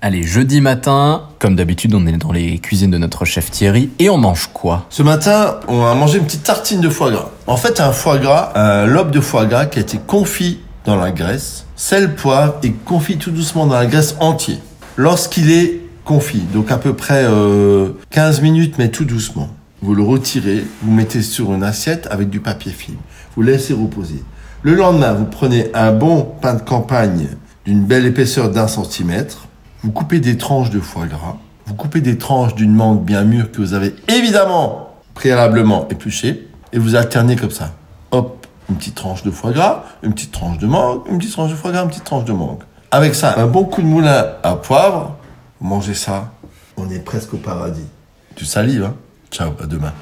Allez, jeudi matin, comme d'habitude, on est dans les cuisines de notre chef Thierry et on mange quoi? Ce matin, on a mangé une petite tartine de foie gras. En fait, un foie gras, un lobe de foie gras qui a été confit dans la graisse, sel, poivre et confit tout doucement dans la graisse entier. Lorsqu'il est confit, donc à peu près euh, 15 minutes, mais tout doucement. Vous le retirez, vous mettez sur une assiette avec du papier film. Vous laissez reposer. Le lendemain, vous prenez un bon pain de campagne d'une belle épaisseur d'un centimètre. Vous coupez des tranches de foie gras. Vous coupez des tranches d'une mangue bien mûre que vous avez évidemment préalablement épluchée. Et vous alternez comme ça. Hop, une petite tranche de foie gras, une petite tranche de mangue, une petite tranche de foie gras, une petite tranche de mangue. Avec ça, un bon coup de moulin à poivre. Mangez ça, on est presque au paradis. Tu salives, hein? Ciao, à demain.